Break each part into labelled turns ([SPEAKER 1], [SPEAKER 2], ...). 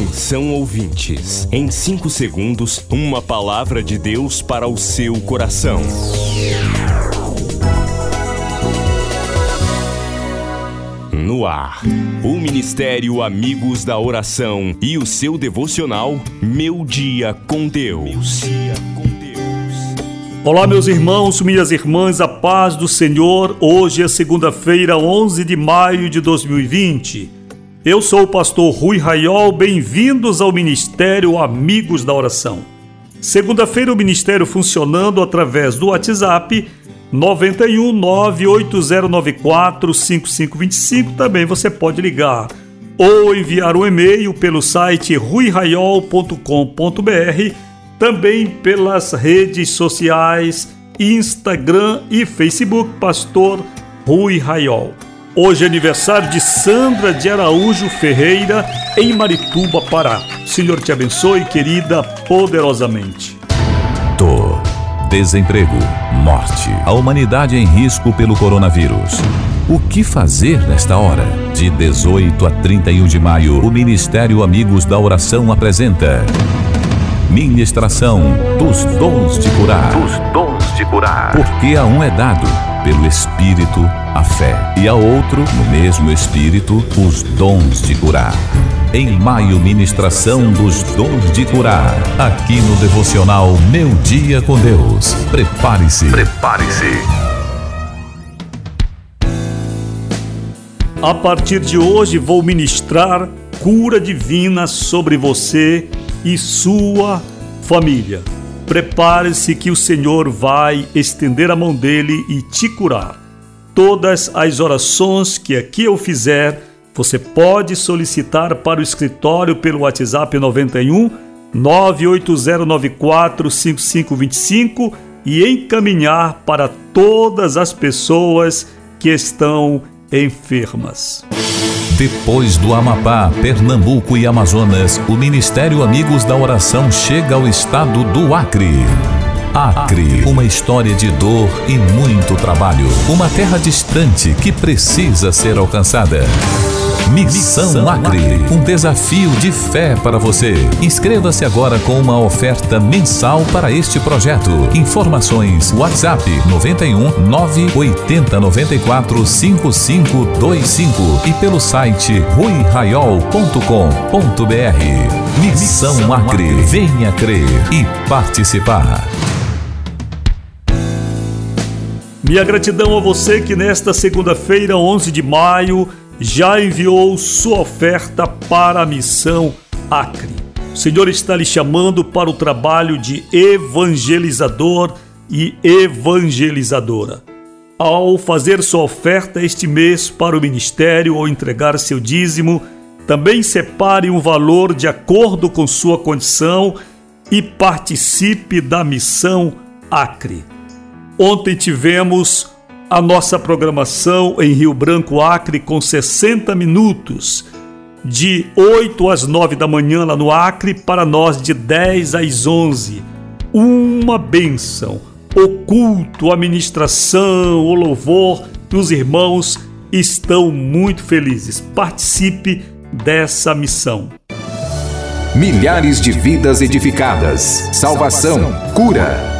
[SPEAKER 1] Atenção ouvintes, em 5 segundos, uma palavra de Deus para o seu coração. No ar, o Ministério Amigos da Oração e o seu devocional Meu Dia com Deus.
[SPEAKER 2] Olá, meus irmãos, minhas irmãs, a paz do Senhor. Hoje é segunda-feira, 11 de maio de 2020. Eu sou o pastor Rui Raiol, bem-vindos ao Ministério Amigos da Oração. Segunda-feira, o Ministério funcionando através do WhatsApp 91 98094 5525. Também você pode ligar ou enviar um e-mail pelo site ruiraiol.com.br, também pelas redes sociais Instagram e Facebook Pastor Rui Raiol. Hoje é aniversário de Sandra de Araújo Ferreira, em Marituba, Pará. Senhor te abençoe, querida, poderosamente.
[SPEAKER 3] Dor, desemprego, morte. A humanidade em risco pelo coronavírus. O que fazer nesta hora? De 18 a 31 de maio, o Ministério Amigos da Oração apresenta Ministração dos Dons de Curar.
[SPEAKER 4] Dos Dons
[SPEAKER 3] Porque a um é dado, pelo Espírito, a fé, e a outro, no mesmo Espírito, os dons de curar. Em maio, ministração dos dons de curar. Aqui no devocional Meu Dia com Deus. Prepare-se.
[SPEAKER 4] Prepare-se.
[SPEAKER 2] A partir de hoje vou ministrar cura divina sobre você e sua família. Prepare-se que o Senhor vai estender a mão dele e te curar. Todas as orações que aqui eu fizer, você pode solicitar para o escritório pelo WhatsApp 91 98094 5525 e encaminhar para todas as pessoas que estão enfermas.
[SPEAKER 3] Depois do Amapá, Pernambuco e Amazonas, o Ministério Amigos da Oração chega ao estado do Acre. Acre, uma história de dor e muito trabalho. Uma terra distante que precisa ser alcançada. Missão Acre, um desafio de fé para você. Inscreva-se agora com uma oferta mensal para este projeto. Informações: WhatsApp 91 980 94 5525 e pelo site ruiraiol.com.br. Missão Acre, venha crer e participar.
[SPEAKER 2] Minha gratidão a você que nesta segunda-feira, 11 de maio, já enviou sua oferta para a missão Acre. O Senhor está lhe chamando para o trabalho de evangelizador e evangelizadora. Ao fazer sua oferta este mês para o ministério ou entregar seu dízimo, também separe um valor de acordo com sua condição e participe da missão Acre. Ontem tivemos a nossa programação em Rio Branco, Acre, com 60 minutos, de 8 às 9 da manhã lá no Acre, para nós de 10 às 11. Uma bênção, o culto, a ministração, o louvor, os irmãos estão muito felizes. Participe dessa missão.
[SPEAKER 5] Milhares de vidas edificadas, salvação, cura.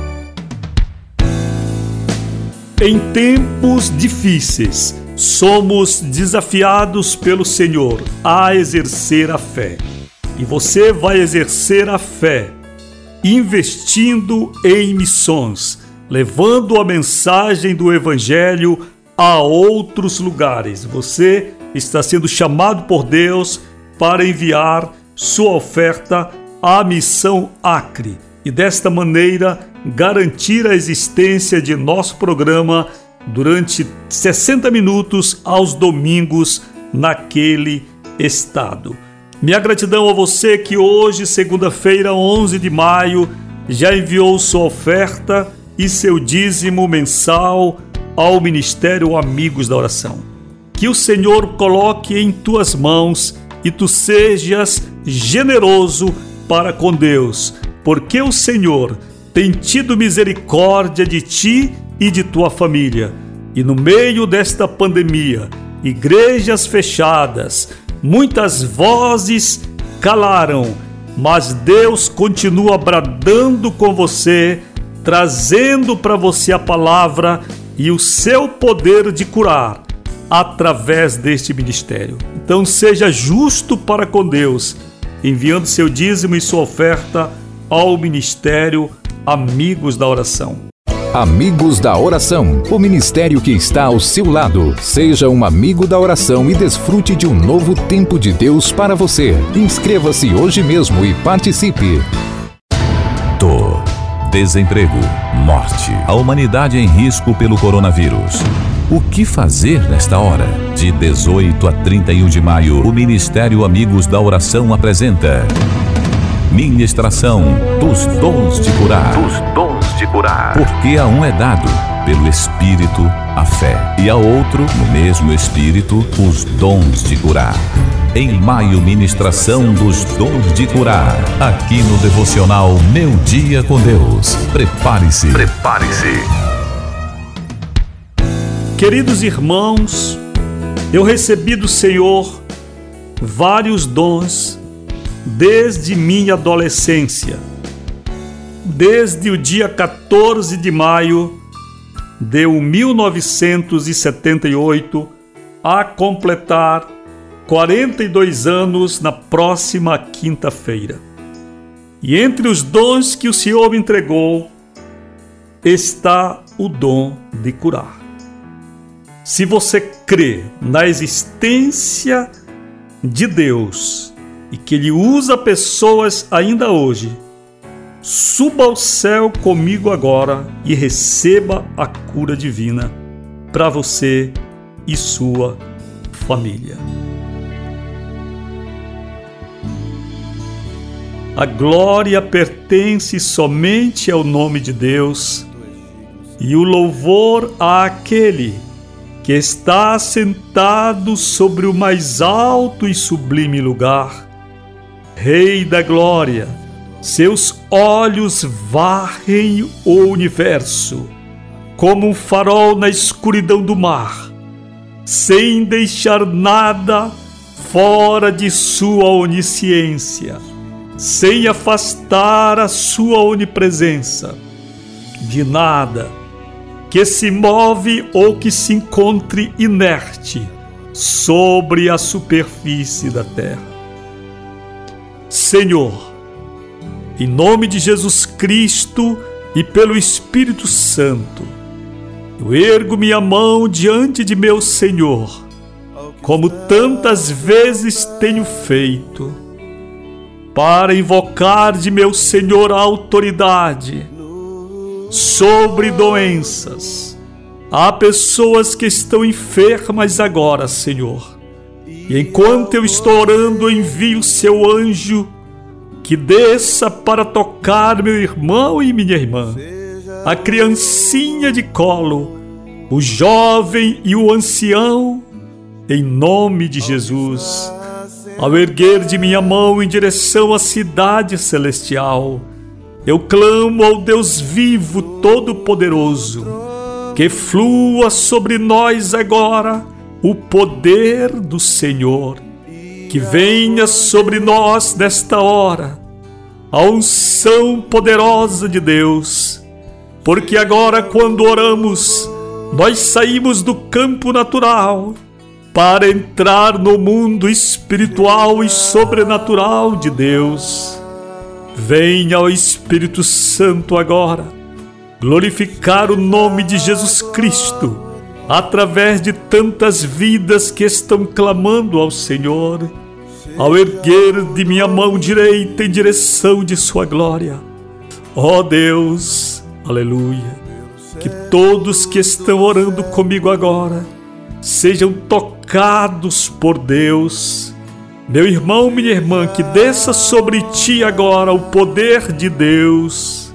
[SPEAKER 2] Em tempos difíceis, somos desafiados pelo Senhor a exercer a fé. E você vai exercer a fé investindo em missões, levando a mensagem do Evangelho a outros lugares. Você está sendo chamado por Deus para enviar sua oferta à missão Acre e desta maneira garantir a existência de nosso programa durante 60 minutos aos domingos naquele estado. Minha gratidão a você que hoje, segunda-feira, 11 de maio, já enviou sua oferta e seu dízimo mensal ao Ministério Amigos da Oração. Que o Senhor coloque em tuas mãos e tu sejas generoso para com Deus, porque o Senhor tem tido misericórdia de ti e de tua família. E no meio desta pandemia, igrejas fechadas, muitas vozes calaram, mas Deus continua bradando com você, trazendo para você a palavra e o seu poder de curar através deste ministério. Então seja justo para com Deus, enviando seu dízimo e sua oferta ao ministério Amigos da Oração.
[SPEAKER 5] Amigos da Oração, o ministério que está ao seu lado. Seja um amigo da oração e desfrute de um novo tempo de Deus para você. Inscreva-se hoje mesmo e participe.
[SPEAKER 3] Dor, desemprego, morte. A humanidade em risco pelo coronavírus. O que fazer nesta hora? De 18 a 31 de maio, o Ministério Amigos da Oração apresenta Ministração dos Dons de Curar.
[SPEAKER 4] Dos dons de curar.
[SPEAKER 3] Porque a um é dado, pelo Espírito, a fé, e a outro, no mesmo Espírito, os dons de curar. Em maio, ministração dos dons de curar. Aqui no devocional Meu Dia com Deus. Prepare-se.
[SPEAKER 4] Prepare-se.
[SPEAKER 2] Queridos irmãos, eu recebi do Senhor vários dons desde minha adolescência. Desde o dia 14 de maio de 1978 a completar 42 anos na próxima quinta-feira. E entre os dons que o Senhor me entregou está o dom de curar. Se você crê na existência de Deus e que Ele usa pessoas ainda hoje, suba ao céu comigo agora e receba a cura divina para você e sua família. A glória pertence somente ao nome de Deus e o louvor àquele que está sentado sobre o mais alto e sublime lugar Rei da Glória, seus olhos varrem o universo, como um farol na escuridão do mar, sem deixar nada fora de sua onisciência, sem afastar a sua onipresença. De nada que se move ou que se encontre inerte sobre a superfície da terra. Senhor, em nome de Jesus Cristo e pelo Espírito Santo, eu ergo minha mão diante de meu Senhor, como tantas vezes tenho feito, para invocar de meu Senhor a autoridade sobre doenças. Há pessoas que estão enfermas agora, Senhor e enquanto eu estou orando, envio seu anjo que desça para tocar meu irmão e minha irmã, a criancinha de colo, o jovem e o ancião, em nome de Jesus. Ao erguer de minha mão em direção à cidade celestial, eu clamo ao Deus vivo, todo-poderoso, que flua sobre nós agora o poder do Senhor, que venha sobre nós nesta hora, a unção poderosa de Deus, porque agora, quando oramos, nós saímos do campo natural para entrar no mundo espiritual e sobrenatural de Deus. Venha ao Espírito Santo agora, glorificar o nome de Jesus Cristo através de tantas vidas que estão clamando ao Senhor, ao erguer de minha mão direita em direção de Sua glória. Ó oh Deus, aleluia, que todos que estão orando comigo agora sejam tocados por Deus Meu irmão, minha irmã, que desça sobre ti agora o poder de Deus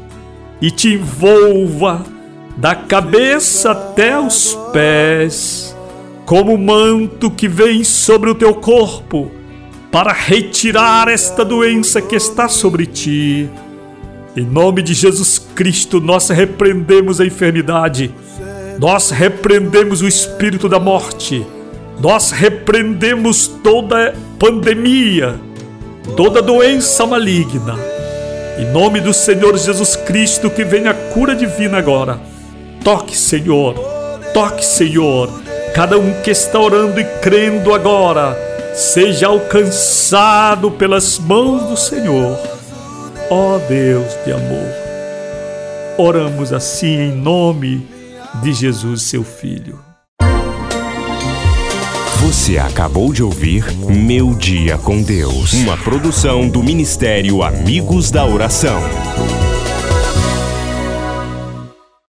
[SPEAKER 2] e te envolva da cabeça até os pés, como o manto que vem sobre o teu corpo, para retirar esta doença que está sobre ti. Em nome de Jesus Cristo, nós repreendemos a enfermidade, nós repreendemos o espírito da morte nós repreendemos toda pandemia, toda doença maligna. Em nome do Senhor Jesus Cristo, que venha a cura divina agora. Toque, Senhor, toque, Senhor. Cada um que está orando e crendo agora, seja alcançado pelas mãos do Senhor. Ó oh Deus de amor, oramos assim em nome de Jesus, seu Filho.
[SPEAKER 1] Você acabou de ouvir Meu Dia com Deus, uma produção do Ministério Amigos da Oração.